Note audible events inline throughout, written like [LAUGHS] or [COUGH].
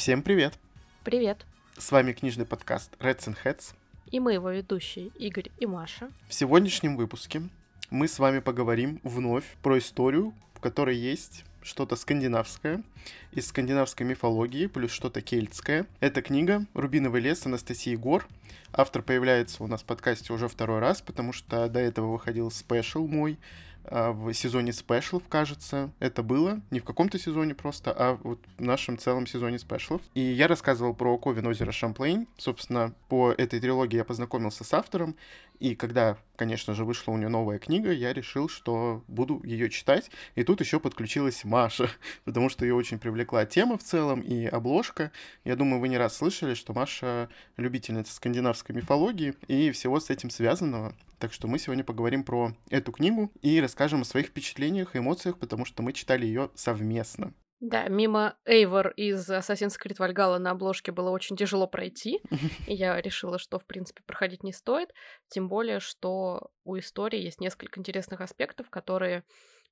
Всем привет! Привет! С вами книжный подкаст Reds and Heads. И мы его ведущие Игорь и Маша. В сегодняшнем выпуске мы с вами поговорим вновь про историю, в которой есть что-то скандинавское из скандинавской мифологии, плюс что-то кельтское. Это книга «Рубиновый лес» Анастасии Гор. Автор появляется у нас в подкасте уже второй раз, потому что до этого выходил спешл мой в сезоне спешлов, кажется, это было. Не в каком-то сезоне просто, а вот в нашем целом сезоне спешлов. И я рассказывал про Ковен озеро Шамплейн. Собственно, по этой трилогии я познакомился с автором. И когда, конечно же, вышла у нее новая книга, я решил, что буду ее читать. И тут еще подключилась Маша, [LAUGHS] потому что ее очень привлекла тема в целом и обложка. Я думаю, вы не раз слышали, что Маша любительница скандинавской мифологии и всего с этим связанного. Так что мы сегодня поговорим про эту книгу и расскажем о своих впечатлениях и эмоциях, потому что мы читали ее совместно. Да, мимо Эйвор из Assassin's Creed Valhalla на обложке было очень тяжело пройти. [LAUGHS] И я решила, что, в принципе, проходить не стоит. Тем более, что у истории есть несколько интересных аспектов, которые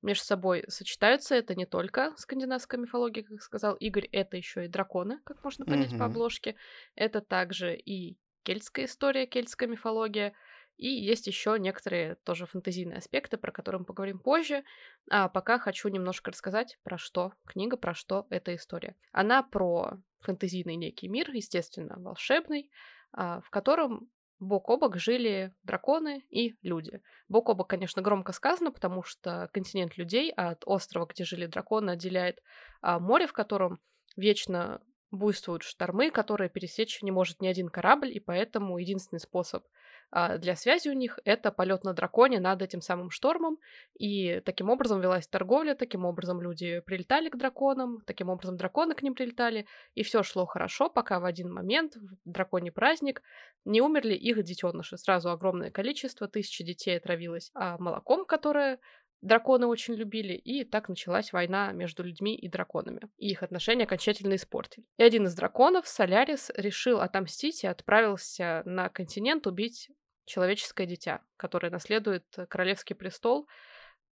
между собой сочетаются. Это не только скандинавская мифология, как сказал Игорь, это еще и драконы, как можно понять по обложке. Это также и кельтская история, кельтская мифология. И есть еще некоторые тоже фэнтезийные аспекты, про которые мы поговорим позже. А пока хочу немножко рассказать, про что книга, про что эта история. Она про фэнтезийный некий мир, естественно, волшебный, а, в котором бок о бок жили драконы и люди. Бок о бок, конечно, громко сказано, потому что континент людей от острова, где жили драконы, отделяет а, море, в котором вечно буйствуют штормы, которые пересечь не может ни один корабль, и поэтому единственный способ для связи у них это полет на драконе над этим самым штормом, и таким образом велась торговля, таким образом люди прилетали к драконам, таким образом драконы к ним прилетали, и все шло хорошо, пока в один момент, в драконий праздник, не умерли их детеныши. Сразу огромное количество, тысячи детей отравилось а молоком, которое драконы очень любили, и так началась война между людьми и драконами. И их отношения окончательно испортили. И один из драконов, Солярис, решил отомстить и отправился на континент убить человеческое дитя, которое наследует королевский престол,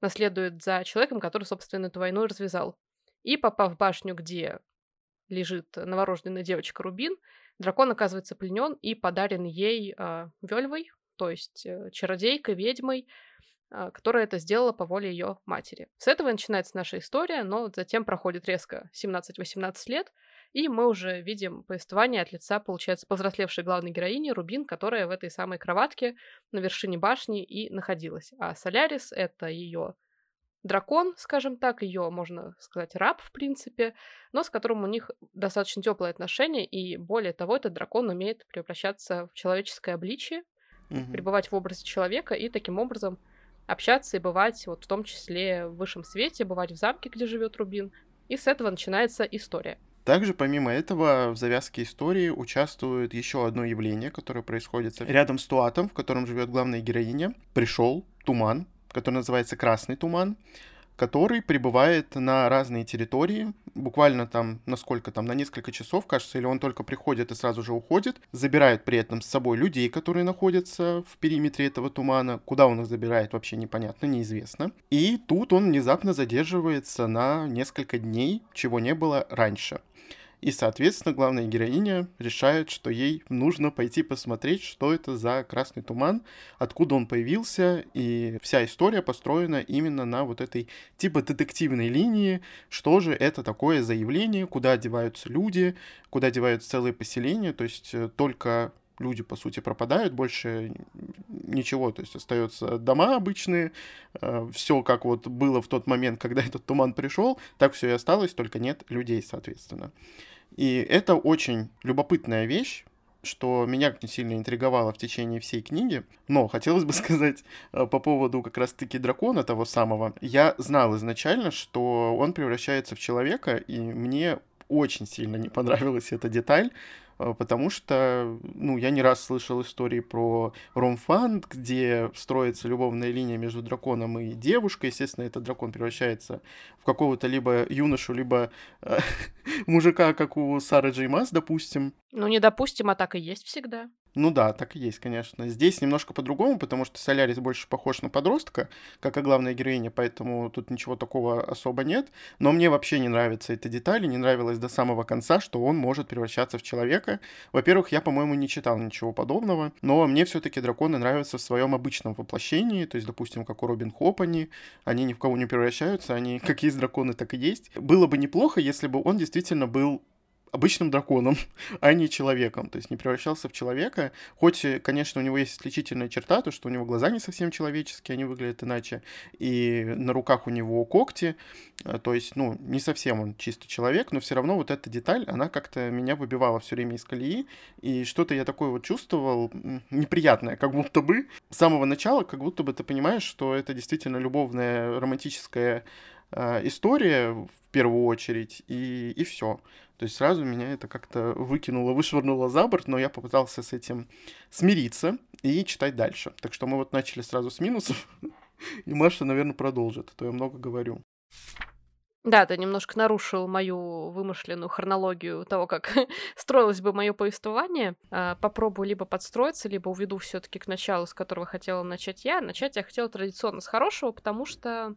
наследует за человеком, который, собственно, эту войну развязал. И попав в башню, где лежит новорожденная девочка Рубин, дракон оказывается пленен и подарен ей э, Вельвой, то есть э, чародейкой, ведьмой, а, которая это сделала по воле ее матери. С этого начинается наша история, но затем проходит резко 17-18 лет, и мы уже видим повествование от лица, получается, повзрослевшей главной героини Рубин, которая в этой самой кроватке на вершине башни и находилась. А Солярис — это ее дракон, скажем так, ее, можно сказать, раб, в принципе, но с которым у них достаточно теплые отношения, и более того, этот дракон умеет превращаться в человеческое обличие, угу. пребывать в образе человека и таким образом общаться и бывать, вот в том числе в высшем свете, бывать в замке, где живет Рубин. И с этого начинается история. Также, помимо этого, в завязке истории участвует еще одно явление, которое происходит рядом с Туатом, в котором живет главная героиня. Пришел туман, который называется Красный туман который прибывает на разные территории, буквально там, насколько там, на несколько часов, кажется, или он только приходит и сразу же уходит, забирает при этом с собой людей, которые находятся в периметре этого тумана, куда он их забирает, вообще непонятно, неизвестно. И тут он внезапно задерживается на несколько дней, чего не было раньше. И, соответственно, главная героиня решает, что ей нужно пойти посмотреть, что это за красный туман, откуда он появился, и вся история построена именно на вот этой типа детективной линии, что же это такое заявление, куда деваются люди, куда деваются целые поселения, то есть э, только люди, по сути, пропадают, больше ничего, то есть остаются дома обычные, э, все как вот было в тот момент, когда [LAUGHS] этот туман пришел, так все и осталось, только нет людей, соответственно. И это очень любопытная вещь, что меня не сильно интриговало в течение всей книги. Но хотелось бы [LAUGHS] сказать э, по поводу как раз-таки дракона того самого. Я знал изначально, что он превращается в человека, и мне очень сильно не понравилась эта деталь, потому что, ну, я не раз слышал истории про ромфан, где строится любовная линия между драконом и девушкой. Естественно, этот дракон превращается в какого-то либо юношу, либо э, [LAUGHS] мужика, как у Сары Джеймас, допустим. Ну, не допустим, а так и есть всегда. Ну да, так и есть, конечно. Здесь немножко по-другому, потому что Солярис больше похож на подростка, как и главная героиня, поэтому тут ничего такого особо нет. Но мне вообще не нравится эта деталь, не нравилось до самого конца, что он может превращаться в человека. Во-первых, я, по-моему, не читал ничего подобного, но мне все-таки драконы нравятся в своем обычном воплощении, то есть, допустим, как у Робин Хоп они, они ни в кого не превращаются, они [LAUGHS] как есть драконы, так и есть. Было бы неплохо, если бы он действительно был обычным драконом, [LAUGHS] а не человеком, то есть не превращался в человека, хоть, конечно, у него есть отличительная черта, то, что у него глаза не совсем человеческие, они выглядят иначе, и на руках у него когти, э, то есть, ну, не совсем он чисто человек, но все равно вот эта деталь, она как-то меня выбивала все время из колеи, и что-то я такое вот чувствовал неприятное, как будто бы с самого начала, как будто бы ты понимаешь, что это действительно любовная романтическая э, история в первую очередь, и, и все. То есть сразу меня это как-то выкинуло, вышвырнуло за борт, но я попытался с этим смириться и читать дальше. Так что мы вот начали сразу с минусов, [LAUGHS] и Маша, наверное, продолжит, а то я много говорю. Да, ты немножко нарушил мою вымышленную хронологию того, как [LAUGHS] строилось бы мое повествование. А, попробую либо подстроиться, либо уведу все-таки к началу, с которого хотела начать я. Начать я хотела традиционно с хорошего, потому что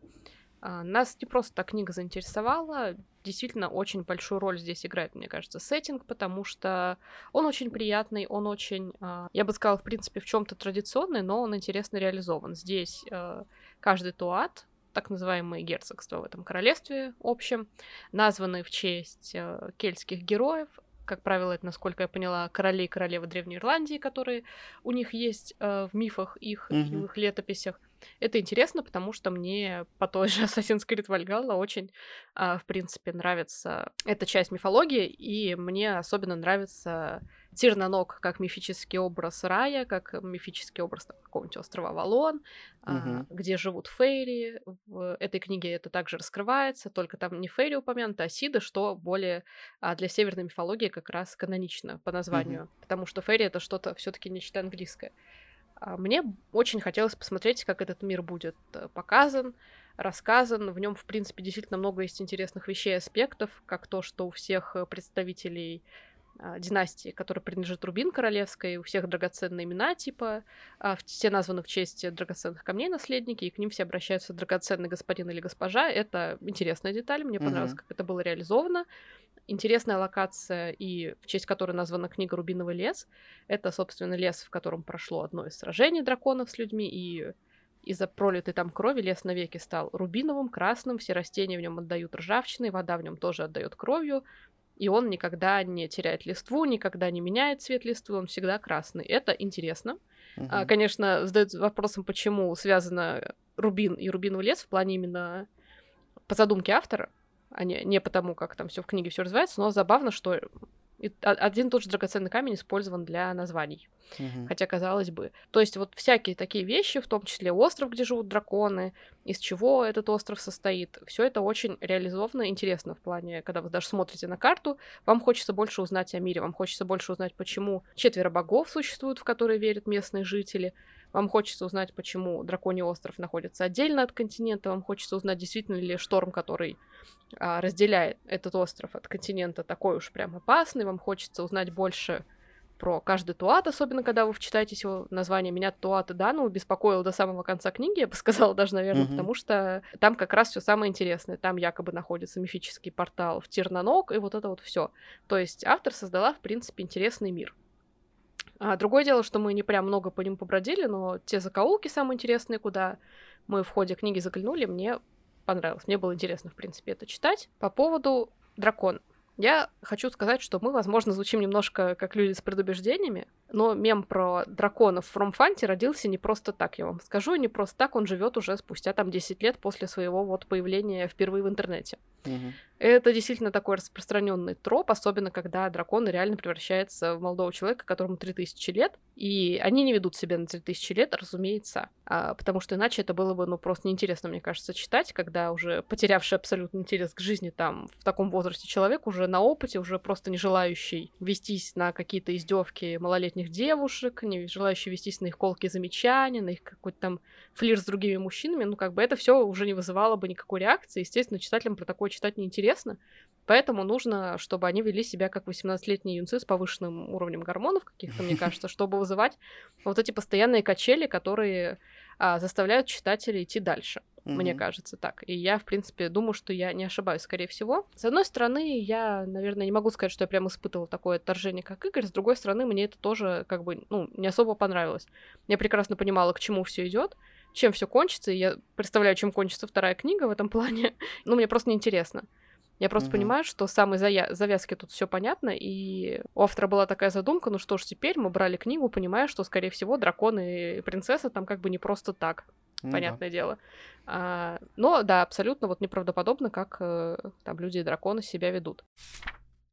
нас не просто так книга заинтересовала, действительно очень большую роль здесь играет, мне кажется, сеттинг, потому что он очень приятный, он очень, а, я бы сказала, в принципе, в чем-то традиционный, но он интересно реализован. Здесь а, каждый туат, так называемые герцогства в этом королевстве общем, названы в честь кельтских героев, как правило, это, насколько я поняла, короли и королевы Древней Ирландии, которые у них есть э, в мифах их mm-hmm. и в их летописях. Это интересно, потому что мне по той же Assassin's Creed Valhalla очень, э, в принципе, нравится эта часть мифологии, и мне особенно нравится Тирнанок как мифический образ рая, как мифический образ какого-нибудь острова Валон, угу. а, где живут фейри. В этой книге это также раскрывается, только там не фейри упомянуты, а сиды, что более а, для северной мифологии как раз канонично по названию, угу. потому что фейри это что-то все-таки нечто английское. А мне очень хотелось посмотреть, как этот мир будет э, показан, рассказан. В нем, в принципе, действительно много есть интересных вещей аспектов, как то, что у всех э, представителей династии, которая принадлежит Рубин Королевской, у всех драгоценные имена, типа, а, все названы в честь драгоценных камней наследники, и к ним все обращаются драгоценный господин или госпожа. Это интересная деталь, мне понравилось, mm-hmm. как это было реализовано. Интересная локация, и в честь которой названа книга «Рубиновый лес». Это, собственно, лес, в котором прошло одно из сражений драконов с людьми, и из-за пролитой там крови лес навеки стал рубиновым, красным, все растения в нем отдают ржавчиной, вода в нем тоже отдает кровью, и он никогда не теряет листву, никогда не меняет цвет листвы, он всегда красный. Это интересно. Uh-huh. А, конечно, задают вопросом, почему связано рубин и рубиновый лес в плане именно по задумке автора, а не, не потому, как там все в книге все развивается, но забавно, что и один и тот же драгоценный камень использован для названий. Угу. Хотя, казалось бы. То есть вот всякие такие вещи, в том числе остров, где живут драконы, из чего этот остров состоит, все это очень реализовано, интересно в плане, когда вы даже смотрите на карту, вам хочется больше узнать о мире, вам хочется больше узнать, почему четверо богов существуют, в которые верят местные жители, вам хочется узнать, почему Драконий остров находится отдельно от континента, вам хочется узнать, действительно ли шторм, который а, разделяет этот остров от континента, такой уж прям опасный, вам хочется узнать больше про каждый туат, особенно когда вы вчитаетесь его название. Меня туат и Дану беспокоил до самого конца книги, я бы сказала [LAUGHS] даже, наверное, mm-hmm. потому что там как раз все самое интересное. Там якобы находится мифический портал в Терноног, и вот это вот все. То есть автор создала, в принципе, интересный мир. А другое дело, что мы не прям много по ним побродили, но те закоулки самые интересные, куда мы в ходе книги заглянули, мне понравилось. Мне было интересно, в принципе, это читать. По поводу дракона. Я хочу сказать, что мы, возможно, звучим немножко как люди с предубеждениями, но мем про драконов в Ромфанте родился не просто так, я вам скажу, не просто так он живет уже спустя там 10 лет после своего вот появления впервые в интернете. Угу. Это действительно такой распространенный троп, особенно когда дракон реально превращается в молодого человека, которому 3000 лет, и они не ведут себя на 3000 лет, разумеется, а, потому что иначе это было бы, ну, просто неинтересно, мне кажется, читать, когда уже потерявший абсолютно интерес к жизни там в таком возрасте человек уже на опыте, уже просто не желающий вестись на какие-то издевки малолетних них девушек, не желающие вестись на их колкие замечания, на их какой-то там флир с другими мужчинами, ну, как бы это все уже не вызывало бы никакой реакции. Естественно, читателям про такое читать неинтересно. Поэтому нужно, чтобы они вели себя как 18-летние юнцы с повышенным уровнем гормонов каких-то, мне [LAUGHS] кажется, чтобы вызывать вот эти постоянные качели, которые а, заставляют читателей идти дальше. Mm-hmm. Мне кажется так. И я, в принципе, думаю, что я не ошибаюсь, скорее всего. С одной стороны, я, наверное, не могу сказать, что я прям испытывала такое отторжение, как Игорь. С другой стороны, мне это тоже, как бы, ну, не особо понравилось. Я прекрасно понимала, к чему все идет чем все кончится, и я представляю, чем кончится вторая книга в этом плане. [LAUGHS] ну, мне просто неинтересно. Я просто угу. понимаю, что самой зая- завязки тут все понятно, и у автора была такая задумка, ну что ж, теперь мы брали книгу, понимая, что, скорее всего, драконы и принцесса там как бы не просто так, ну, понятное дело. А, но да, абсолютно вот неправдоподобно, как э, там люди и драконы себя ведут.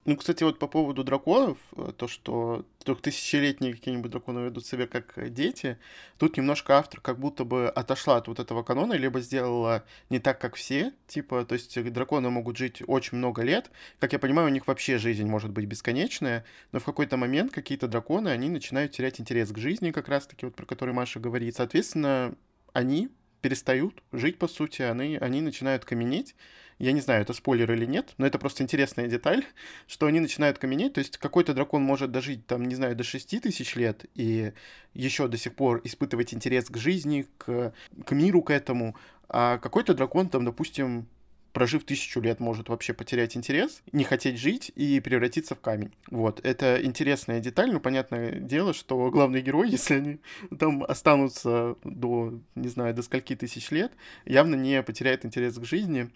Ну, кстати, вот по поводу драконов, э, то, что трехтысячелетние какие-нибудь драконы ведут себя как дети, тут немножко автор как будто бы отошла от вот этого канона, либо сделала не так, как все, типа, то есть драконы могут жить очень много лет, как я понимаю, у них вообще жизнь может быть бесконечная, но в какой-то момент какие-то драконы, они начинают терять интерес к жизни, как раз-таки, вот про который Маша говорит, соответственно, они перестают жить, по сути, они, они начинают каменеть, я не знаю, это спойлер или нет, но это просто интересная деталь, [LAUGHS] что они начинают каменеть, то есть какой-то дракон может дожить, там, не знаю, до 6 тысяч лет и еще до сих пор испытывать интерес к жизни, к, к миру, к этому, а какой-то дракон, там, допустим, прожив тысячу лет, может вообще потерять интерес, не хотеть жить и превратиться в камень. Вот, это интересная деталь, но понятное дело, что главный герой, [LAUGHS] если они там останутся до, не знаю, до скольки тысяч лет, явно не потеряет интерес к жизни,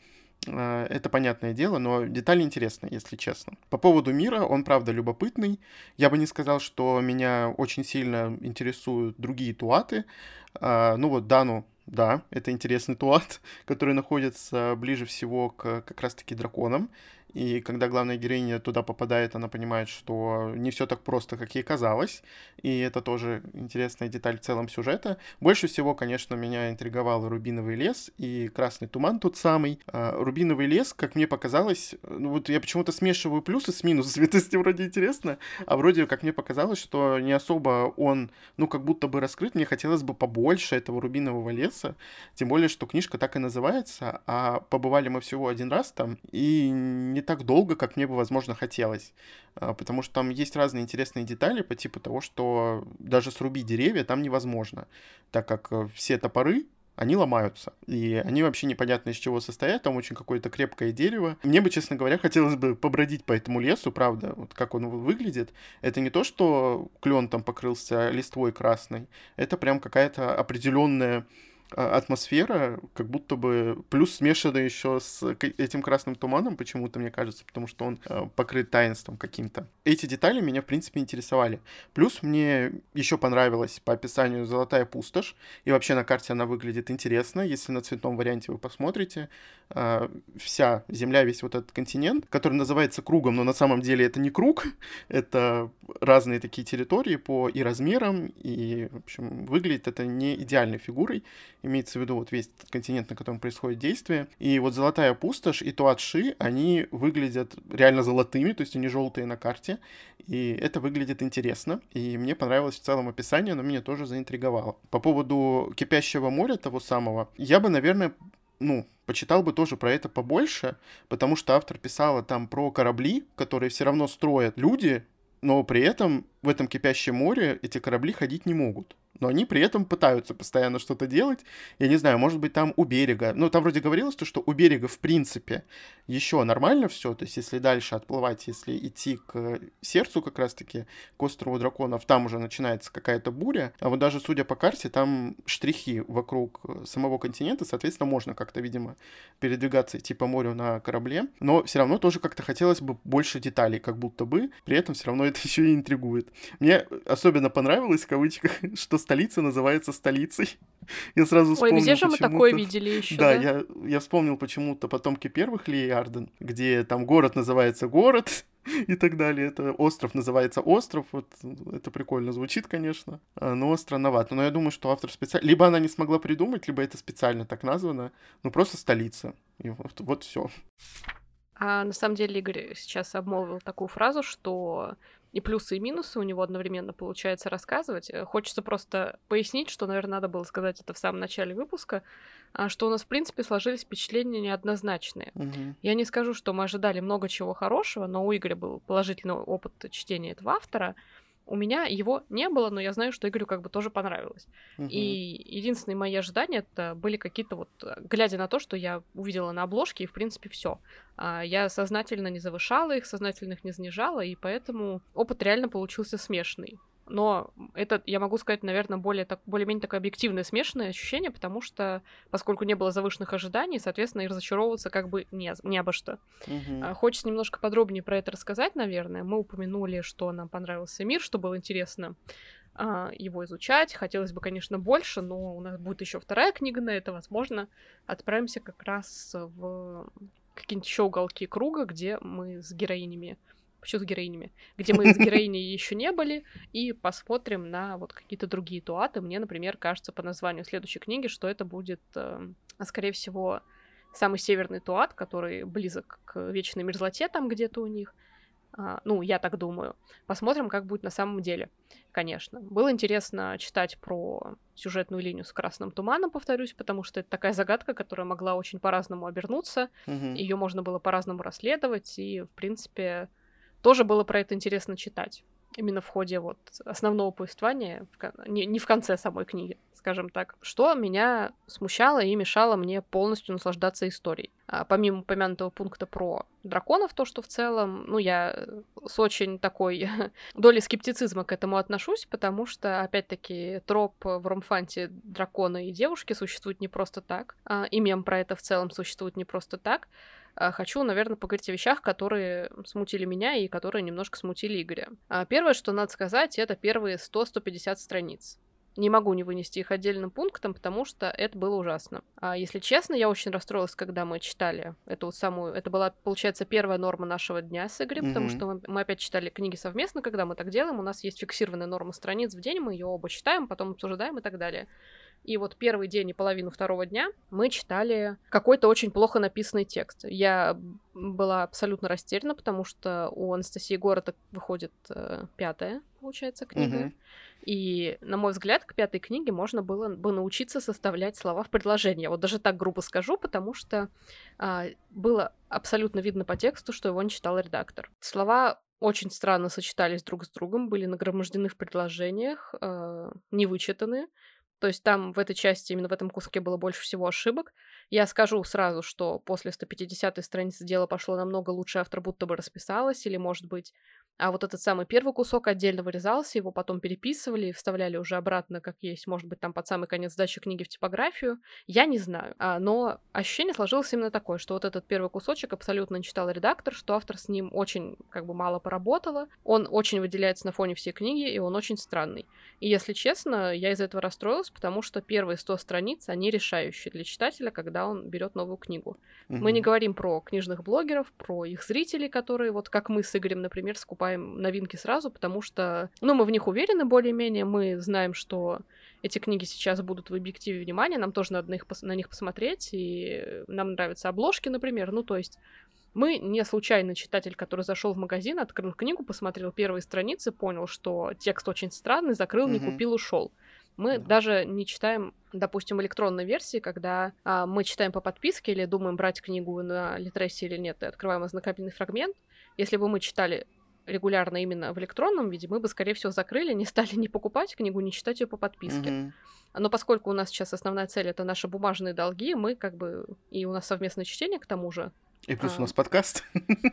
Э, это понятное дело, но детали интересные, если честно. По поводу мира, он правда любопытный. Я бы не сказал, что меня очень сильно интересуют другие туаты. Э, ну вот Дану да, это интересный [LAUGHS] туат, который находится ближе всего к как раз-таки драконам. И когда главная героиня туда попадает, она понимает, что не все так просто, как ей казалось. И это тоже интересная деталь в целом сюжета. Больше всего, конечно, меня интриговал Рубиновый лес и Красный туман тот самый. А, Рубиновый лес, как мне показалось, ну вот я почему-то смешиваю плюсы с минусами, [LAUGHS] то есть вроде интересно, а вроде, как мне показалось, что не особо он, ну, как будто бы раскрыт. Мне хотелось бы побольше этого Рубинового леса, тем более, что книжка так и называется, а побывали мы всего один раз там, и не не так долго, как мне бы, возможно, хотелось. А, потому что там есть разные интересные детали по типу того, что даже срубить деревья там невозможно, так как э, все топоры они ломаются. И они вообще непонятно из чего состоят, там очень какое-то крепкое дерево. Мне бы, честно говоря, хотелось бы побродить по этому лесу, правда, вот как он выглядит. Это не то, что клен там покрылся листвой красной, это прям какая-то определенная атмосфера, как будто бы плюс смешана еще с этим красным туманом, почему-то, мне кажется, потому что он э, покрыт таинством каким-то. Эти детали меня, в принципе, интересовали. Плюс мне еще понравилась по описанию золотая пустошь, и вообще на карте она выглядит интересно, если на цветном варианте вы посмотрите. Э, вся земля, весь вот этот континент, который называется кругом, но на самом деле это не круг, [LAUGHS] это разные такие территории по и размерам, и, в общем, выглядит это не идеальной фигурой, имеется в виду вот весь этот континент, на котором происходит действие. И вот Золотая пустошь и Туатши, они выглядят реально золотыми, то есть они желтые на карте, и это выглядит интересно, и мне понравилось в целом описание, но меня тоже заинтриговало. По поводу Кипящего моря того самого, я бы, наверное, ну, почитал бы тоже про это побольше, потому что автор писала там про корабли, которые все равно строят люди, но при этом в этом кипящем море эти корабли ходить не могут но они при этом пытаются постоянно что-то делать. Я не знаю, может быть, там у берега, ну, там вроде говорилось то, что у берега, в принципе, еще нормально все, то есть если дальше отплывать, если идти к сердцу как раз-таки, к острову драконов, там уже начинается какая-то буря, а вот даже судя по карте, там штрихи вокруг самого континента, соответственно, можно как-то, видимо, передвигаться, идти по морю на корабле, но все равно тоже как-то хотелось бы больше деталей, как будто бы, при этом все равно это [LAUGHS] еще и интригует. Мне особенно понравилось, в кавычках, [LAUGHS] что столица называется столицей. [LAUGHS] Я сразу вспомнил Ой, где же мы такое видели еще? Да, да? Я, я вспомнил почему-то потомки первых Ли Арден, где там город называется город, [LAUGHS] и так далее. Это остров называется остров. Вот это прикольно звучит, конечно, а, но странновато. Но я думаю, что автор специально... Либо она не смогла придумать, либо это специально так названо. Ну, просто столица. И вот, вот все. А на самом деле Игорь сейчас обмолвил такую фразу, что и плюсы, и минусы у него одновременно получается рассказывать. Э, хочется просто пояснить, что, наверное, надо было сказать это в самом начале выпуска, а, что у нас, в принципе, сложились впечатления неоднозначные. Мгм. Я не скажу, что мы ожидали много чего хорошего, но у Игоря был положительный опыт чтения этого автора. У меня его не было, но я знаю, что Игорю как бы тоже понравилось. Мгм. И единственные мои ожидания это были какие-то вот, э, глядя на то, что я увидела на обложке, и в принципе все. Я сознательно не завышала их, сознательно их не занижала, и поэтому опыт реально получился смешанный. Но это, я могу сказать, наверное, более так, более-менее такое объективное смешанное ощущение, потому что, поскольку не было завышенных ожиданий, соответственно, и разочаровываться как бы не, не обо что. А, Хочется немножко подробнее про это рассказать, наверное. Мы упомянули, что нам понравился мир, что было интересно а, его изучать. Хотелось бы, конечно, больше, но у нас будет еще вторая книга на это, возможно. Отправимся как раз в какие-нибудь еще уголки круга, где мы с героинями Почему с героинями? Где мы с [LAUGHS] героиней еще не были, и посмотрим на вот какие-то другие туаты. Мне, например, кажется по названию следующей книги, что это будет, э, скорее всего, самый северный туат, который близок к вечной мерзлоте там где-то у них. А, ну, я так думаю. Посмотрим, как будет на самом деле, конечно. Было интересно читать про сюжетную линию с красным туманом, повторюсь, потому что это такая загадка, которая могла очень по-разному обернуться. Мгм. Ее можно было по-разному расследовать, и, в принципе, тоже было про это интересно читать. Именно в ходе вот основного повествования, не, не в конце самой книги, скажем так. Что меня смущало и мешало мне полностью наслаждаться историей. А, помимо упомянутого пункта про драконов, то, что в целом, ну, я с очень такой [LAUGHS] долей скептицизма к этому отношусь, потому что, опять-таки, троп в ромфанте дракона и девушки существует не просто так, а, и мем про это в целом существует не просто так. А, хочу, наверное, поговорить о вещах, которые смутили меня и которые немножко смутили Игоря. А, Первое, что надо сказать, это первые 100-150 страниц. Не могу не вынести их отдельным пунктом, потому что это было ужасно. А если честно, я очень расстроилась, когда мы читали эту вот самую... Это была, получается, первая норма нашего дня с Игорем, потому Мгм. что мы, мы опять читали книги совместно, когда мы так делаем. У нас есть фиксированная норма страниц в день, мы ее оба читаем, потом обсуждаем и так далее. И вот первый день и половину второго дня мы читали какой-то очень плохо написанный текст. Я была абсолютно растеряна, потому что у Анастасии Города выходит э, пятая, получается, книга. Мгм. И, на мой взгляд, к пятой книге можно было бы научиться составлять слова в предложение. Вот даже так грубо скажу, потому что а, было абсолютно видно по тексту, что его не читал редактор. Слова очень странно сочетались друг с другом, были нагромождены в предложениях, э, не вычитаны. То есть там в этой части, именно в этом куске было больше всего ошибок. Я скажу сразу, что после 150 страницы дело пошло намного лучше, автор будто бы расписалась, или, может быть, а вот этот самый первый кусок отдельно вырезался, его потом переписывали и вставляли уже обратно, как есть, может быть, там под самый конец сдачи книги в типографию. Я не знаю. А, но ощущение сложилось именно такое, что вот этот первый кусочек абсолютно не читал редактор, что автор с ним очень как бы мало поработала. Он очень выделяется на фоне всей книги, и он очень странный. И если честно, я из этого расстроилась, потому что первые 100 страниц, они решающие для читателя, когда он берет новую книгу. Мы не говорим про книжных блогеров, про их зрителей, которые, вот как мы с Игорем, например, скупаем новинки сразу, потому что, ну, мы в них уверены более-менее, мы знаем, что эти книги сейчас будут в объективе внимания, нам тоже надо на, их, на них посмотреть, и нам нравятся обложки, например, ну, то есть мы не случайный читатель, который зашел в магазин, открыл книгу, посмотрел первые страницы, понял, что текст очень странный, закрыл, не купил, ушел. Мы Да. даже не читаем, допустим, электронной версии, когда а, мы читаем по подписке или думаем брать книгу на Литресе или нет, и открываем ознакомительный фрагмент. Если бы мы читали регулярно именно в электронном виде, мы бы, скорее всего, закрыли, не стали не покупать книгу, не читать ее по подписке. Мгм. Но поскольку у нас сейчас основная цель это наши бумажные долги, мы как бы и у нас совместное чтение к тому же, И плюс А. у нас подкаст.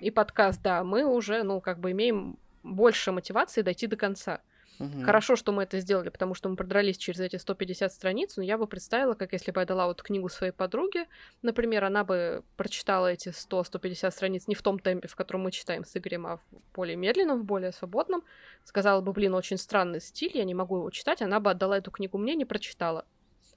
и подкаст, да, мы уже, ну, как бы имеем больше мотивации дойти до конца. Мгм. Хорошо, что мы это сделали, потому что мы продрались через эти 150 страниц, но я бы представила, как если бы я дала вот книгу своей подруге, например, она бы прочитала эти 100-150 страниц не в том темпе, в котором мы читаем с Игорем, а в более медленном, в более свободном, сказала бы, блин, очень странный стиль, я не могу его читать, она бы отдала эту книгу мне, не прочитала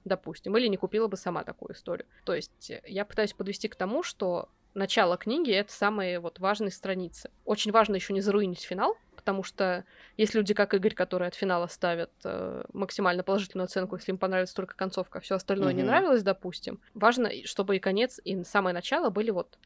допустим, или не купила бы сама такую историю. То есть э, я пытаюсь подвести к тому, что начало книги — это самые вот важные страницы. Очень важно еще не заруинить финал, потому что есть люди, как Игорь, которые от финала ставят э, максимально положительную оценку, если им понравится только концовка, а все остальное не Мгм. нравилось, допустим. Важно, чтобы и конец, и самое начало были вот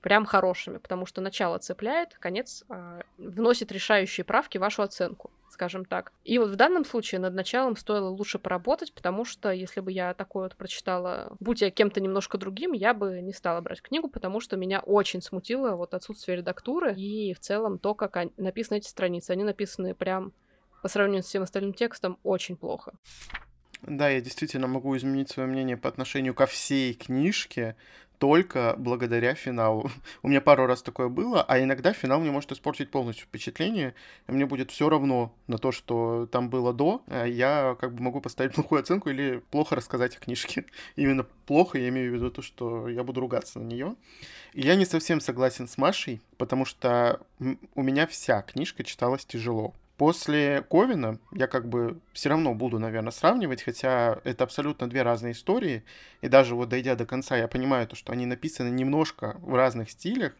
прям хорошими, потому что начало цепляет, конец э, вносит решающие правки в вашу оценку, скажем так. И вот в данном случае над началом стоило лучше поработать, потому что если бы я такое вот прочитала, будь я кем-то немножко другим, я бы не стала брать книгу, потому что меня очень смутило вот отсутствие редактуры и в целом то, как они, написаны эти страницы. Они написаны прям по сравнению с всем остальным текстом очень плохо. Да, я действительно могу изменить свое мнение по отношению ко всей книжке, только благодаря финалу. [LAUGHS] У меня пару раз такое было, а иногда финал мне может испортить полностью впечатление, мне будет все равно на то, что там было до, а я как бы могу поставить плохую оценку или плохо рассказать о книжке. [LAUGHS] Именно плохо я имею в виду то, что я буду ругаться на нее. Я не совсем согласен с Машей, потому что у меня вся книжка читалась тяжело. После Ковина я как бы все равно буду, наверное, сравнивать, хотя это абсолютно две разные истории. И даже вот дойдя до конца, я понимаю то, что они написаны немножко в разных стилях,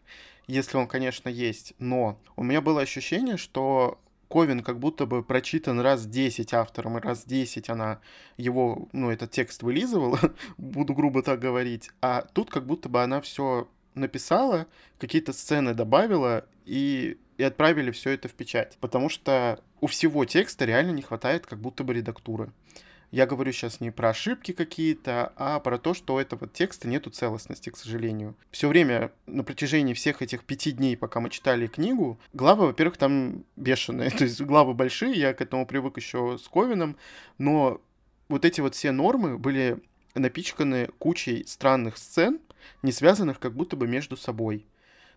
если он, конечно, есть. Но у меня было ощущение, что Ковин как будто бы прочитан раз 10 автором, и раз 10 она его, ну, этот текст вылизывала, [LAUGHS] буду грубо так говорить. А тут как будто бы она все написала, какие-то сцены добавила, и и отправили все это в печать. Потому что у всего текста реально не хватает как будто бы редактуры. Я говорю сейчас не про ошибки какие-то, а про то, что у этого текста нету целостности, к сожалению. Все время на протяжении всех этих пяти дней, пока мы читали книгу, главы, во-первых, там бешеные. [LAUGHS] То есть главы большие, я к этому привык еще с Ковином, но вот эти вот все нормы были напичканы кучей странных сцен, не связанных как будто бы между собой.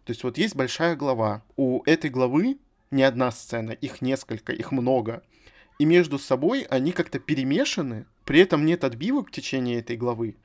То есть вот есть большая глава. У этой главы не одна сцена, их несколько, их много. И между собой они как-то перемешаны, при этом нет отбивок в течение этой главы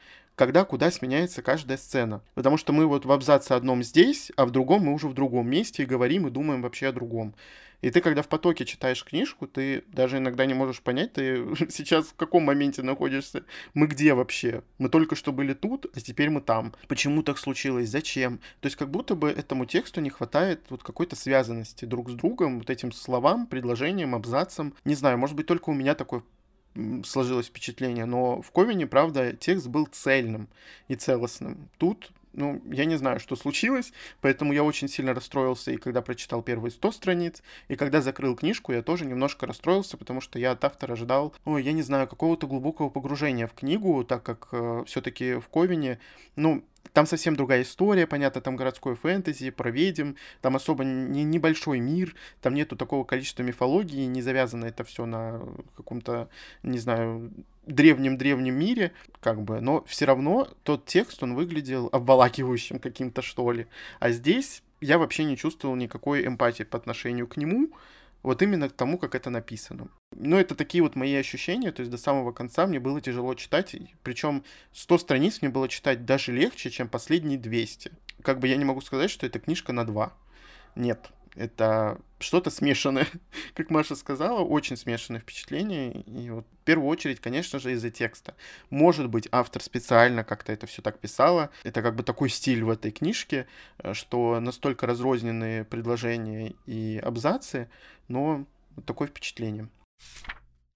когда куда сменяется каждая сцена. Потому что мы вот в абзаце одном здесь, а в другом мы уже в другом месте и говорим и думаем вообще о другом. И ты, когда в потоке читаешь книжку, ты даже иногда не можешь понять, ты [LAUGHS] сейчас в каком моменте находишься. Мы где вообще? Мы только что были тут, а теперь мы там. Почему так случилось? Зачем? То есть как будто бы этому тексту не хватает вот какой-то связанности друг с другом, вот этим словам, предложением, абзацам. Не знаю, может быть, только у меня такой сложилось впечатление, но в Ковине, правда, текст был цельным и целостным. Тут ну, я не знаю, что случилось, поэтому я очень сильно расстроился, и когда прочитал первые 100 страниц, и когда закрыл книжку, я тоже немножко расстроился, потому что я от автора ждал, ой, я не знаю, какого-то глубокого погружения в книгу, так как э, все-таки в Ковине, ну, там совсем другая история, понятно, там городской фэнтези, про ведьм, там особо не, небольшой мир, там нету такого количества мифологии, не завязано это все на каком-то, не знаю, древнем-древнем мире, как бы, но все равно тот текст, он выглядел обволакивающим каким-то, что ли. А здесь я вообще не чувствовал никакой эмпатии по отношению к нему, вот именно к тому, как это написано. Но это такие вот мои ощущения, то есть до самого конца мне было тяжело читать, причем 100 страниц мне было читать даже легче, чем последние 200. Как бы я не могу сказать, что это книжка на 2. Нет, это что-то смешанное, [LAUGHS] как Маша сказала, очень смешанное впечатление. И вот в первую очередь, конечно же, из-за текста. Может быть, автор специально как-то это все так писала. Это как бы такой стиль в этой книжке, э, что настолько разрозненные предложения и абзацы, но такое впечатление.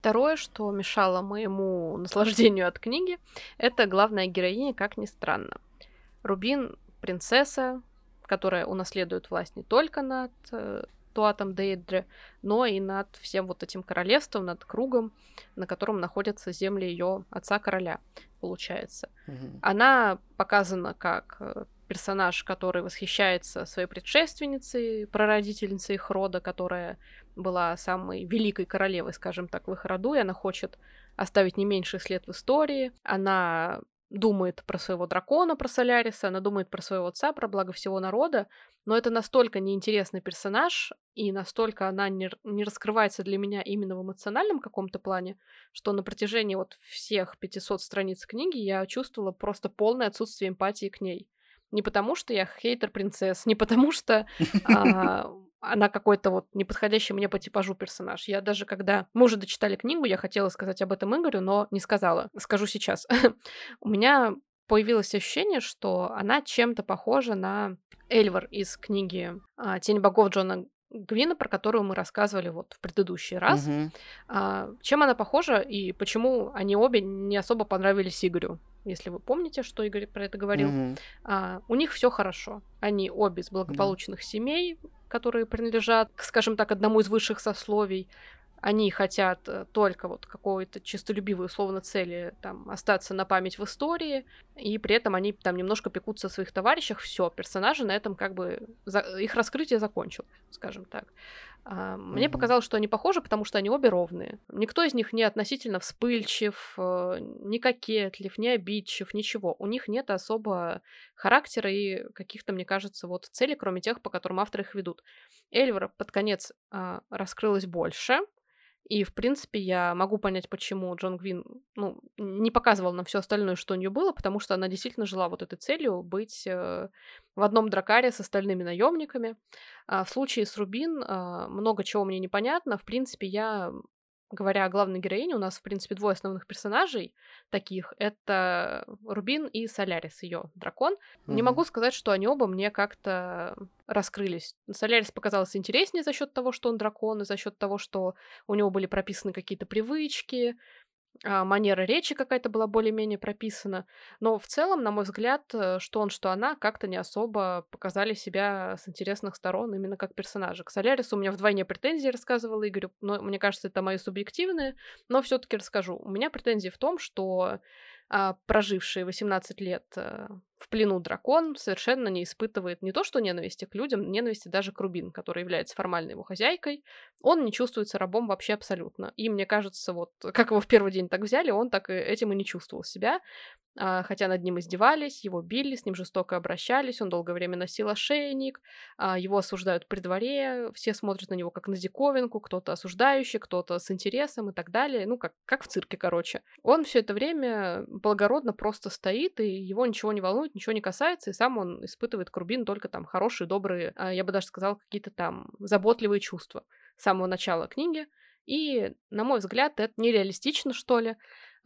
Второе, что мешало моему [LAUGHS] наслаждению от книги, это главная героиня, как ни странно. Рубин принцесса, которая унаследует власть не только над э, Туатом Дейдре, но и над всем вот этим королевством, над кругом, на котором находятся земли ее отца-короля, получается. Mm-hmm. Она показана как э, персонаж, который восхищается своей предшественницей, прародительницей их рода, которая была самой великой королевой, скажем так, в их роду, и она хочет оставить не меньший след в истории. Она думает про своего дракона, про Соляриса, она думает про своего отца, про благо всего народа, но это настолько неинтересный персонаж, и настолько она не, не раскрывается для меня именно в эмоциональном каком-то плане, что на протяжении вот всех 500 страниц книги я чувствовала просто полное отсутствие эмпатии к ней. Не потому, что я хейтер принцесс, не потому, что [LAUGHS] а, она какой-то вот неподходящий мне по типажу персонаж. Я даже когда мы уже дочитали книгу, я хотела сказать об этом Игорю, но не сказала. Скажу сейчас. [LAUGHS] У меня появилось ощущение, что она чем-то похожа на Эльвар из книги а, «Тень богов» Джона Гвина, про которую мы рассказывали вот в предыдущий раз. Угу. А, чем она похожа и почему они обе не особо понравились Игорю? Если вы помните, что Игорь про это говорил, угу. а, у них все хорошо. Они обе из благополучных да. семей, которые принадлежат, скажем так, одному из высших сословий они хотят э, только вот какой-то чистолюбивой условно цели там остаться на память в истории, и при этом они там немножко пекутся о своих товарищах, все, персонажи на этом как бы за... их раскрытие закончил, скажем так. Мне mm-hmm. показалось, что они похожи, потому что они обе ровные. Никто из них не относительно вспыльчив, э, не кокетлив, не обидчив, ничего. У них нет особо характера и каких-то, мне кажется, вот целей, кроме тех, по которым авторы их ведут. Эльвара под конец а, раскрылась больше, и, в принципе, я могу понять, почему Джон Гвин ну, не показывал нам все остальное, что у нее было, потому что она действительно жила вот этой целью быть э, в одном дракаре с остальными наемниками. А в случае с Рубин э, много чего мне непонятно. В принципе, я говоря о главной героине, у нас, в принципе, двое основных персонажей таких. Это Рубин и Солярис, ее дракон. Mm-hmm. Не могу сказать, что они оба мне как-то раскрылись. Солярис показался интереснее за счет того, что он дракон, и за счет того, что у него были прописаны какие-то привычки, манера речи какая-то была более-менее прописана. Но в целом, на мой взгляд, э, что он, что она как-то не особо показали себя с интересных сторон именно как персонажи. К Солярису у меня вдвойне претензии, рассказывала Игорю, но мне кажется, это мои субъективные, но все таки расскажу. У меня претензии в том, что а, проживший 18 лет э, в плену дракон совершенно не испытывает не то что ненависти к людям, ненависти даже к Рубин, которая является формальной его хозяйкой. Он не чувствуется рабом вообще абсолютно. И мне кажется, вот как его в первый день так взяли, он так и этим и не чувствовал себя. А, хотя над ним издевались, его били, с ним жестоко обращались, он долгое время носил ошейник, а, его осуждают при дворе, все смотрят на него как на диковинку, кто-то осуждающий, кто-то с интересом и так далее, ну, как, как в цирке, короче. Он все это время благородно просто стоит, и его ничего не волнует, ничего не касается, и сам он испытывает к Рубин только там хорошие, добрые, а, я бы даже сказала, какие-то там заботливые чувства с самого начала книги. И, на мой взгляд, это нереалистично, что ли.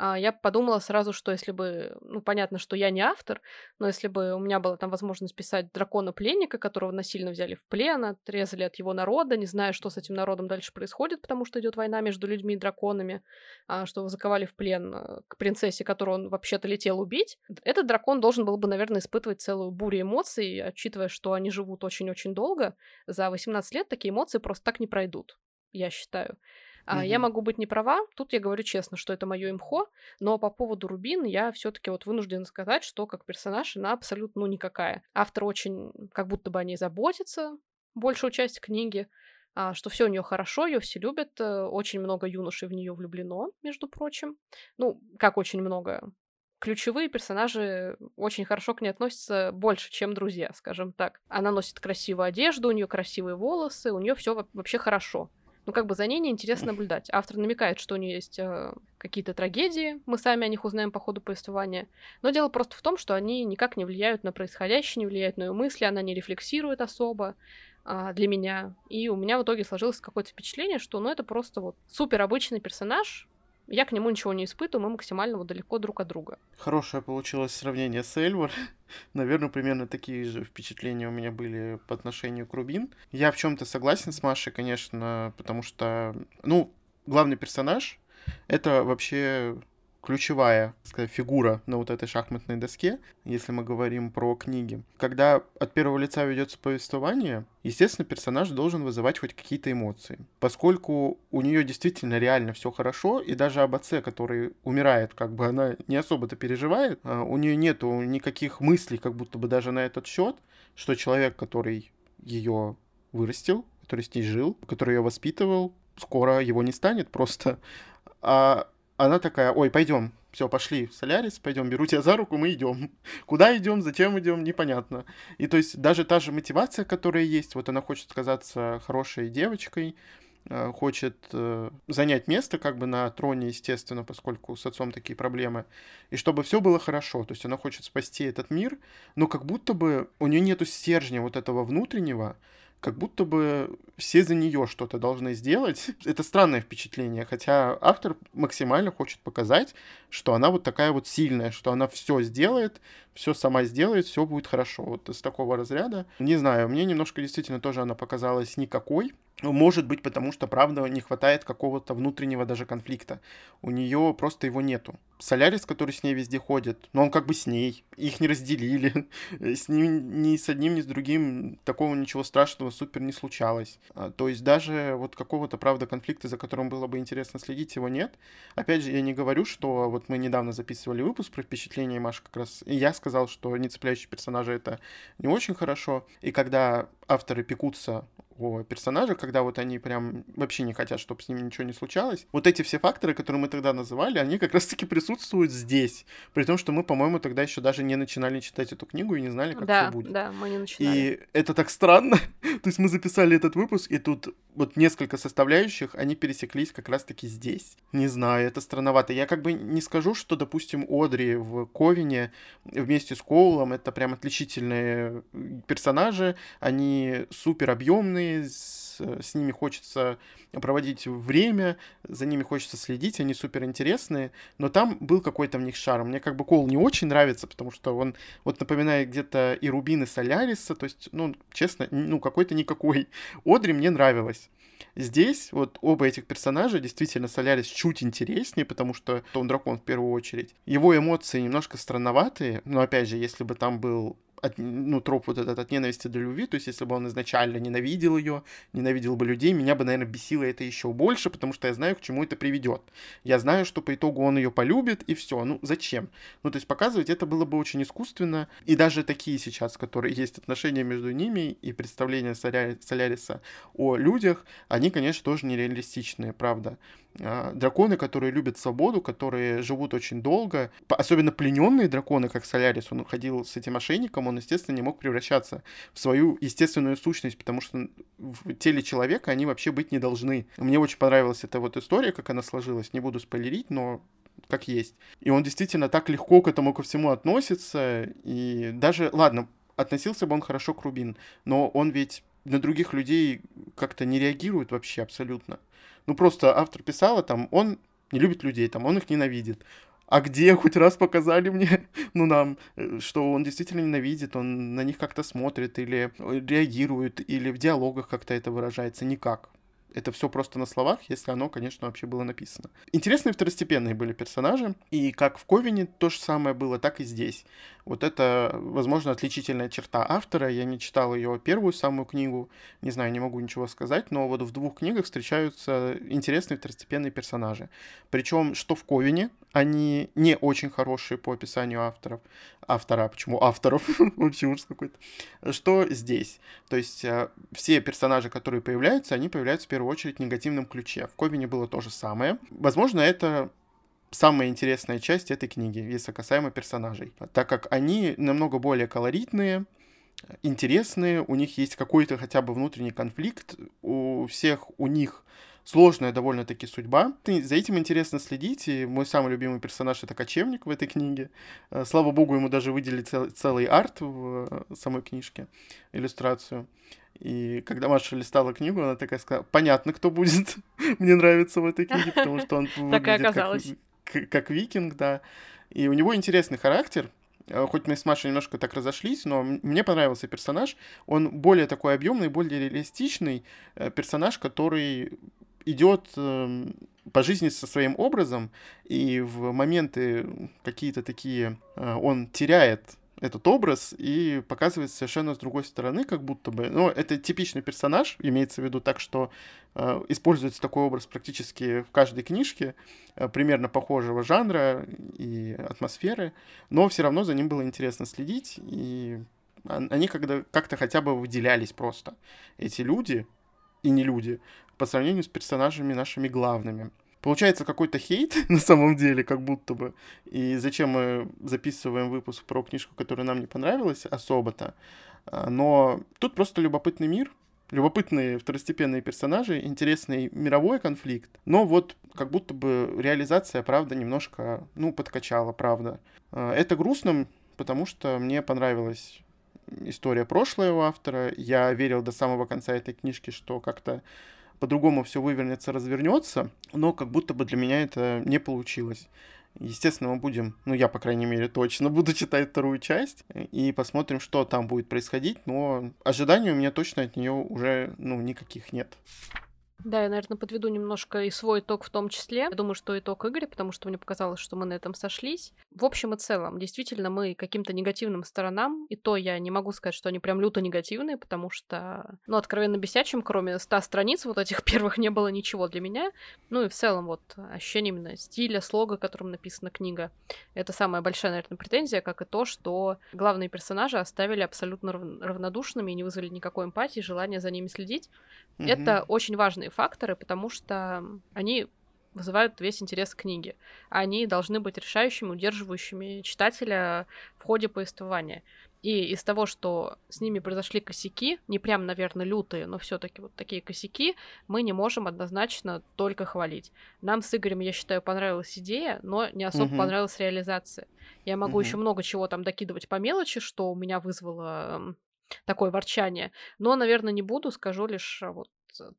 А, я подумала сразу, что если бы, ну, понятно, что я не автор, но если бы у меня была там возможность писать дракона-пленника, которого насильно взяли в плен, отрезали от его народа, не зная, что с этим народом дальше происходит, потому что идет война между людьми и драконами, а, что его заковали в плен э, к принцессе, которую он вообще-то летел убить, этот дракон должен был бы, наверное, испытывать целую бурю эмоций, учитывая, что они живут очень-очень долго. За 18 лет такие эмоции просто так не пройдут, я считаю. А, Я могу быть не права, тут я говорю честно, что это мое имхо, но по поводу Рубин я все-таки вот вынуждена сказать, что как персонаж она абсолютно ну, никакая. Автор очень как будто бы о ней заботится, большую часть книги, а, что все у нее хорошо, ее все любят, э, очень много юношей в нее влюблено, между прочим. Ну, как очень много. Ключевые персонажи очень хорошо к ней относятся больше, чем друзья, скажем так. Она носит красивую одежду, у нее красивые волосы, у нее все вообще хорошо ну, как бы за ней неинтересно наблюдать. Автор намекает, что у нее есть э, какие-то трагедии, мы сами о них узнаем по ходу повествования. Но дело просто в том, что они никак не влияют на происходящее, не влияют на ее мысли, она не рефлексирует особо э, для меня. И у меня в итоге сложилось какое-то впечатление, что ну, это просто вот супер обычный персонаж, я к нему ничего не испытываю, мы максимально вот далеко друг от друга. Хорошее получилось сравнение с Эльвар. [LAUGHS] Наверное, примерно такие же впечатления у меня были по отношению к Рубин. Я в чем-то согласен с Машей, конечно, потому что, ну, главный персонаж — это вообще ключевая сказать, фигура на вот этой шахматной доске, если мы говорим про книги. Когда от первого лица ведется повествование, естественно, персонаж должен вызывать хоть какие-то эмоции. Поскольку у нее действительно реально все хорошо, и даже об отце, который умирает, как бы она не особо-то переживает, а, у нее нету никаких мыслей, как будто бы даже на этот счет, что человек, который ее вырастил, который с ней жил, который ее воспитывал, скоро его не станет просто. А она такая, ой, пойдем, все, пошли Солярис, пойдем, беру тебя за руку, мы идем. [LAUGHS] Куда идем, зачем идем, непонятно. И то есть даже та же мотивация, которая есть, вот она хочет казаться хорошей девочкой, э, хочет э, занять место как бы на троне, естественно, поскольку с отцом такие проблемы, и чтобы все было хорошо, то есть она хочет спасти этот мир, но как будто бы у нее нету стержня вот этого внутреннего, как будто бы все за нее что-то должны сделать. Это странное впечатление, хотя автор максимально хочет показать, что она вот такая вот сильная, что она все сделает, все сама сделает, все будет хорошо. Вот из такого разряда. Не знаю, мне немножко действительно тоже она показалась никакой. Может быть, потому что, правда, не хватает какого-то внутреннего даже конфликта. У нее просто его нету. Солярис, который с ней везде ходит, но он как бы с ней. Их не разделили. [LAUGHS] с ним ни с одним, ни с другим такого ничего страшного супер не случалось. А, то есть даже вот какого-то, правда, конфликта, за которым было бы интересно следить, его нет. Опять же, я не говорю, что вот мы недавно записывали выпуск про впечатление Маши как раз, и я сказал, что не цепляющие персонажи это не очень хорошо. И когда авторы пекутся о персонажах, когда вот они прям вообще не хотят, чтобы с ними ничего не случалось. Вот эти все факторы, которые мы тогда называли, они как раз-таки присутствуют здесь. При том, что мы, по-моему, тогда еще даже не начинали читать эту книгу и не знали, как да, все будет. Да, мы не начинали. И это так странно. [LAUGHS] То есть мы записали этот выпуск, и тут вот несколько составляющих, они пересеклись как раз-таки здесь. Не знаю, это странновато. Я как бы не скажу, что, допустим, Одри в Ковине вместе с Коулом это прям отличительные персонажи. Они супер объемные, с, с ними хочется проводить время, за ними хочется следить, они супер интересные, но там был какой-то в них шарм. Мне как бы Кол не очень нравится, потому что он вот напоминает где-то и Рубин, и Соляриса, то есть, ну, честно, ну, какой-то никакой. [LAUGHS] Одри мне нравилась. Здесь вот оба этих персонажа, действительно, Солярис чуть интереснее, потому что он дракон в первую очередь. Его эмоции немножко странноватые, но опять же, если бы там был от, ну, троп вот этот от ненависти до любви, то есть если бы он изначально ненавидел ее, ненавидел бы людей, меня бы, наверное, бесило это еще больше, потому что я знаю, к чему это приведет. Я знаю, что по итогу он ее полюбит, и все. Ну, зачем? Ну, то есть показывать это было бы очень искусственно, и даже такие сейчас, которые есть отношения между ними и представления Соляриса о людях, они, конечно, тоже нереалистичные, правда. А, драконы, которые любят свободу, которые живут очень долго, особенно плененные драконы, как Солярис, он ходил с этим ошейником, он, естественно, не мог превращаться в свою естественную сущность, потому что в теле человека они вообще быть не должны. Мне очень понравилась эта вот история, как она сложилась, не буду спойлерить, но как есть. И он действительно так легко к этому ко всему относится, и даже, ладно, относился бы он хорошо к Рубин, но он ведь на других людей как-то не реагирует вообще абсолютно. Ну, просто автор писала, там, он не любит людей, там, он их ненавидит. А где [LAUGHS] хоть раз показали мне, [LAUGHS] ну, нам, э, что он действительно ненавидит, он на них как-то смотрит или реагирует, или в диалогах как-то это выражается? Никак. Это все просто на словах, если оно, конечно, вообще было написано. Интересные второстепенные были персонажи, и как в Ковине то же самое было, так и здесь. Вот это, возможно, отличительная черта автора. Я не читал ее первую самую книгу, не знаю, не могу ничего сказать, но вот в двух книгах встречаются интересные второстепенные персонажи. Причем, что в Ковине, они не очень хорошие по описанию авторов, автора, почему авторов, [LAUGHS] вообще ужас какой-то, что здесь. То есть э, все персонажи, которые появляются, они появляются в первую очередь в негативном ключе. В Ковине было то же самое. Возможно, это самая интересная часть этой книги, если касаемо персонажей, так как они намного более колоритные, интересные, у них есть какой-то хотя бы внутренний конфликт, у всех у них сложная довольно-таки судьба. За этим интересно следить, и мой самый любимый персонаж — это кочевник в этой книге. Э, слава богу, ему даже выделили цел, целый арт в э, самой книжке, иллюстрацию. И когда Маша листала книгу, она такая сказала, понятно, кто будет [LAUGHS] мне нравится в этой книге, потому что он [LAUGHS] выглядит как, как викинг, да. И у него интересный характер, э, хоть мы с Машей немножко так разошлись, но мне понравился персонаж. Он более такой объемный, более реалистичный персонаж, который идет эм, по жизни со своим образом, и в моменты какие-то такие э, он теряет этот образ и показывает совершенно с другой стороны, как будто бы. Но это типичный персонаж, имеется в виду так, что э, используется такой образ практически в каждой книжке, э, примерно похожего жанра и атмосферы, но все равно за ним было интересно следить, и они когда как-то хотя бы выделялись просто. Эти люди и не люди по сравнению с персонажами нашими главными. Получается какой-то хейт [LAUGHS] на самом деле, как будто бы. И зачем мы записываем выпуск про книжку, которая нам не понравилась особо-то. А, но тут просто любопытный мир, любопытные второстепенные персонажи, интересный мировой конфликт. Но вот как будто бы реализация, правда, немножко, ну, подкачала, правда. А, это грустно, потому что мне понравилось история прошлого автора. Я верил до самого конца этой книжки, что как-то по-другому все вывернется, развернется, но как будто бы для меня это не получилось. Естественно, мы будем, ну я, по крайней мере, точно [LAUGHS] буду читать вторую часть и посмотрим, что там будет происходить, но ожиданий у меня точно от нее уже, ну, никаких нет. Да, я, наверное, подведу немножко и свой итог в том числе. Я думаю, что итог Игоря, потому что мне показалось, что мы на этом сошлись. В общем и целом, действительно, мы каким-то негативным сторонам, и то я не могу сказать, что они прям люто негативные, потому что, ну, откровенно бесячим, кроме ста страниц вот этих [LAUGHS] первых, не было ничего для меня. Ну и в целом вот ощущение именно стиля, слога, которым написана книга. Это самая большая, наверное, претензия, как и то, что главные персонажи оставили абсолютно равнодушными и не вызвали никакой эмпатии, желания за ними следить. Mm-hmm. Это очень важные факторы, потому что они вызывают весь интерес книги. Они должны быть решающими, удерживающими читателя в ходе повествования. И из того, что с ними произошли косяки, не прям, наверное, лютые, но все-таки вот такие косяки, мы не можем однозначно только хвалить. Нам с Игорем, я считаю, понравилась идея, но не особо угу. понравилась реализация. Я могу угу. еще много чего там докидывать по мелочи, что у меня вызвало такое ворчание. Но, наверное, не буду, скажу лишь а, вот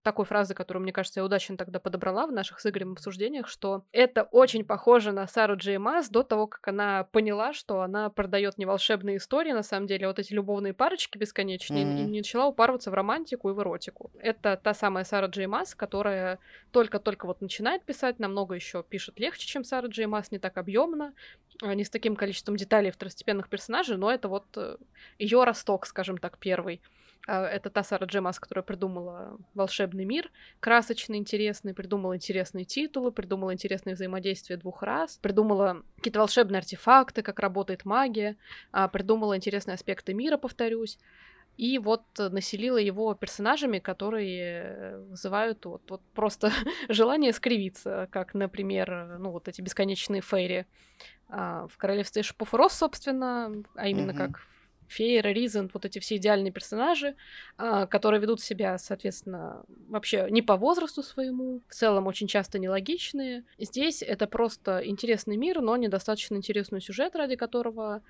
такой фразы, которую, мне кажется, я удачно тогда подобрала в наших с Игорем обсуждениях, что это очень похоже на Сару Джей Мас до того, как она поняла, что она продает не волшебные истории, на самом деле, а вот эти любовные парочки бесконечные, mm-hmm. и начала упарываться в романтику и в эротику. Это та самая Сара Джей Мас, которая только-только вот начинает писать, намного еще пишет легче, чем Сара Джей Мас, не так объемно, а, не с таким количеством деталей второстепенных персонажей, но это вот э, ее росток, скажем так, первый. А, это та Сара Джемас, которая придумала волшебный мир, красочный, интересный, придумала интересные титулы, придумала интересные взаимодействия двух раз, придумала какие-то волшебные артефакты, как работает магия, а, придумала интересные аспекты мира, повторюсь. И вот населила его персонажами, которые вызывают вот, вот просто [LAUGHS] желание скривиться, как, например, ну вот эти бесконечные фейри а, в королевстве Шипов Рос, собственно, а именно mm-hmm. как Фейра, Ризент, вот эти все идеальные персонажи, а, которые ведут себя, соответственно, вообще не по возрасту своему, в целом очень часто нелогичные. Здесь это просто интересный мир, но недостаточно интересный сюжет, ради которого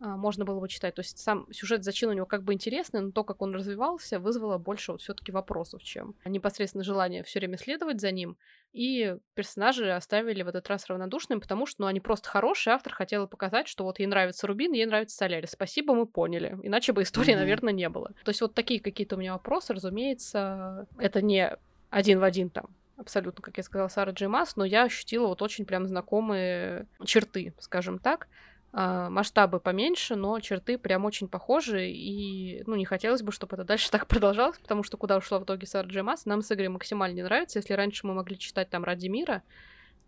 можно было бы читать. То есть сам сюжет зачин у него как бы интересный, но то, как он развивался, вызвало больше вот все-таки вопросов, чем непосредственно желание все время следовать за ним. И персонажи оставили в этот раз равнодушными, потому что ну, они просто хорошие. Автор хотела показать, что вот ей нравится Рубин, ей нравится Солярис. Спасибо, мы поняли. Иначе бы истории, mm-hmm. наверное, не было. То есть вот такие какие-то у меня вопросы, разумеется, это не один в один там абсолютно, как я сказала, Сара Джеймас, но я ощутила вот очень прям знакомые черты, скажем так. А, масштабы поменьше, но черты прям очень похожи, и, ну, не хотелось бы, чтобы это дальше [LAUGHS] так продолжалось, потому что куда ушла в итоге Сара Джемас, нам с Игорем максимально не нравится. Если раньше мы могли читать там «Ради мира»,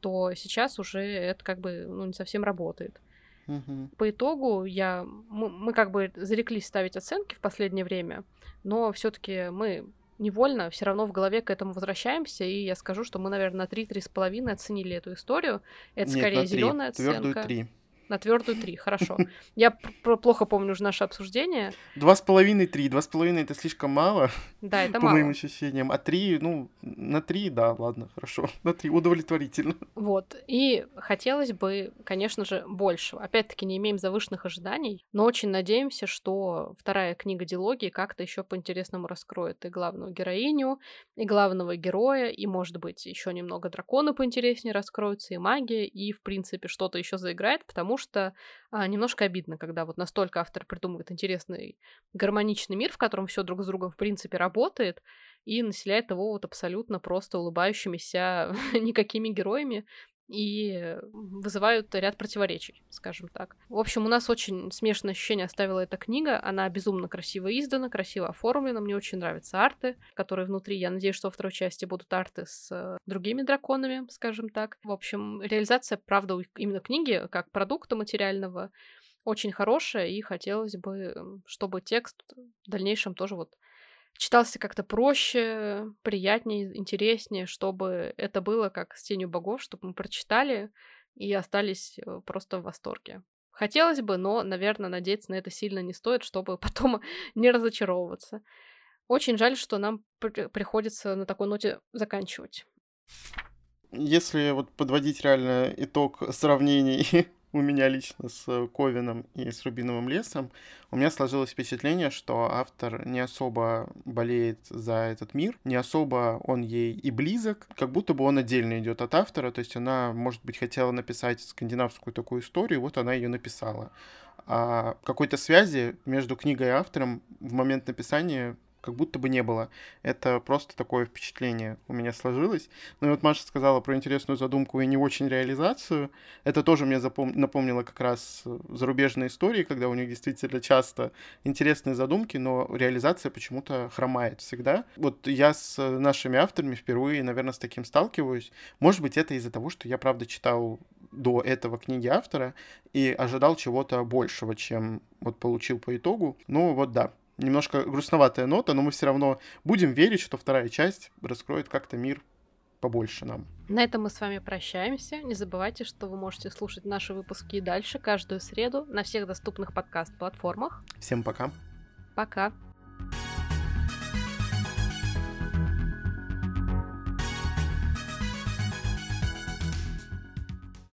то сейчас уже это как бы, ну, не совсем работает. Угу. По итогу я, мы, мы как бы зареклись ставить оценки в последнее время, но все таки мы невольно все равно в голове к этому возвращаемся, и я скажу, что мы, наверное, на 3-3,5 оценили эту историю. Это Нет, скорее зеленая оценка. Твердую 3. На твердую три, хорошо. [LAUGHS] Я плохо помню уже наше обсуждение. Два с половиной, три. Два с половиной это слишком мало. Да, это по мало. моим ощущениям. А три, ну, на три, да, ладно, хорошо. [LAUGHS] На три удовлетворительно. Вот. И хотелось бы, конечно же, большего. Опять-таки, не имеем завышенных ожиданий, но очень надеемся, что вторая книга дилогии как-то еще по-интересному раскроет и главную героиню, и главного героя, и, может быть, еще немного дракона поинтереснее раскроются, и магия, и, в принципе, что-то еще заиграет, потому что а, немножко обидно, когда вот настолько автор придумывает интересный гармоничный мир, в котором все друг с другом в принципе работает, и населяет его вот абсолютно просто улыбающимися [LAUGHS] никакими героями, и вызывают ряд противоречий, скажем так. В общем, у нас очень смешанное ощущение оставила эта книга. Она безумно красиво издана, красиво оформлена. Мне очень нравятся арты, которые внутри. Я надеюсь, что во второй части будут арты с другими драконами, скажем так. В общем, реализация, правда, именно книги как продукта материального очень хорошая, и хотелось бы, чтобы текст в дальнейшем тоже вот читался как-то проще, приятнее, интереснее, чтобы это было как с тенью богов, чтобы мы прочитали и остались э, просто в восторге. Хотелось бы, но, наверное, надеяться на это сильно не стоит, чтобы [LAUGHS] потом не разочаровываться. Очень жаль, что нам при- приходится на такой ноте заканчивать. Если вот подводить реально итог сравнений [LAUGHS] у меня лично с Ковином и с Рубиновым лесом, у меня сложилось впечатление, что автор не особо болеет за этот мир, не особо он ей и близок, как будто бы он отдельно идет от автора, то есть она, может быть, хотела написать скандинавскую такую историю, вот она ее написала. А какой-то связи между книгой и автором в момент написания как будто бы не было. Это просто такое впечатление у меня сложилось. Ну и вот Маша сказала про интересную задумку и не очень реализацию. Это тоже мне запом... напомнило как раз зарубежные истории, когда у них действительно часто интересные задумки, но реализация почему-то хромает всегда. Вот я с нашими авторами впервые, наверное, с таким сталкиваюсь. Может быть, это из-за того, что я, правда, читал до этого книги автора и ожидал чего-то большего, чем вот получил по итогу. Ну вот да, немножко грустноватая нота, но мы все равно будем верить, что вторая часть раскроет как-то мир побольше нам. На этом мы с вами прощаемся. Не забывайте, что вы можете слушать наши выпуски и дальше каждую среду на всех доступных подкаст-платформах. Всем пока. Пока.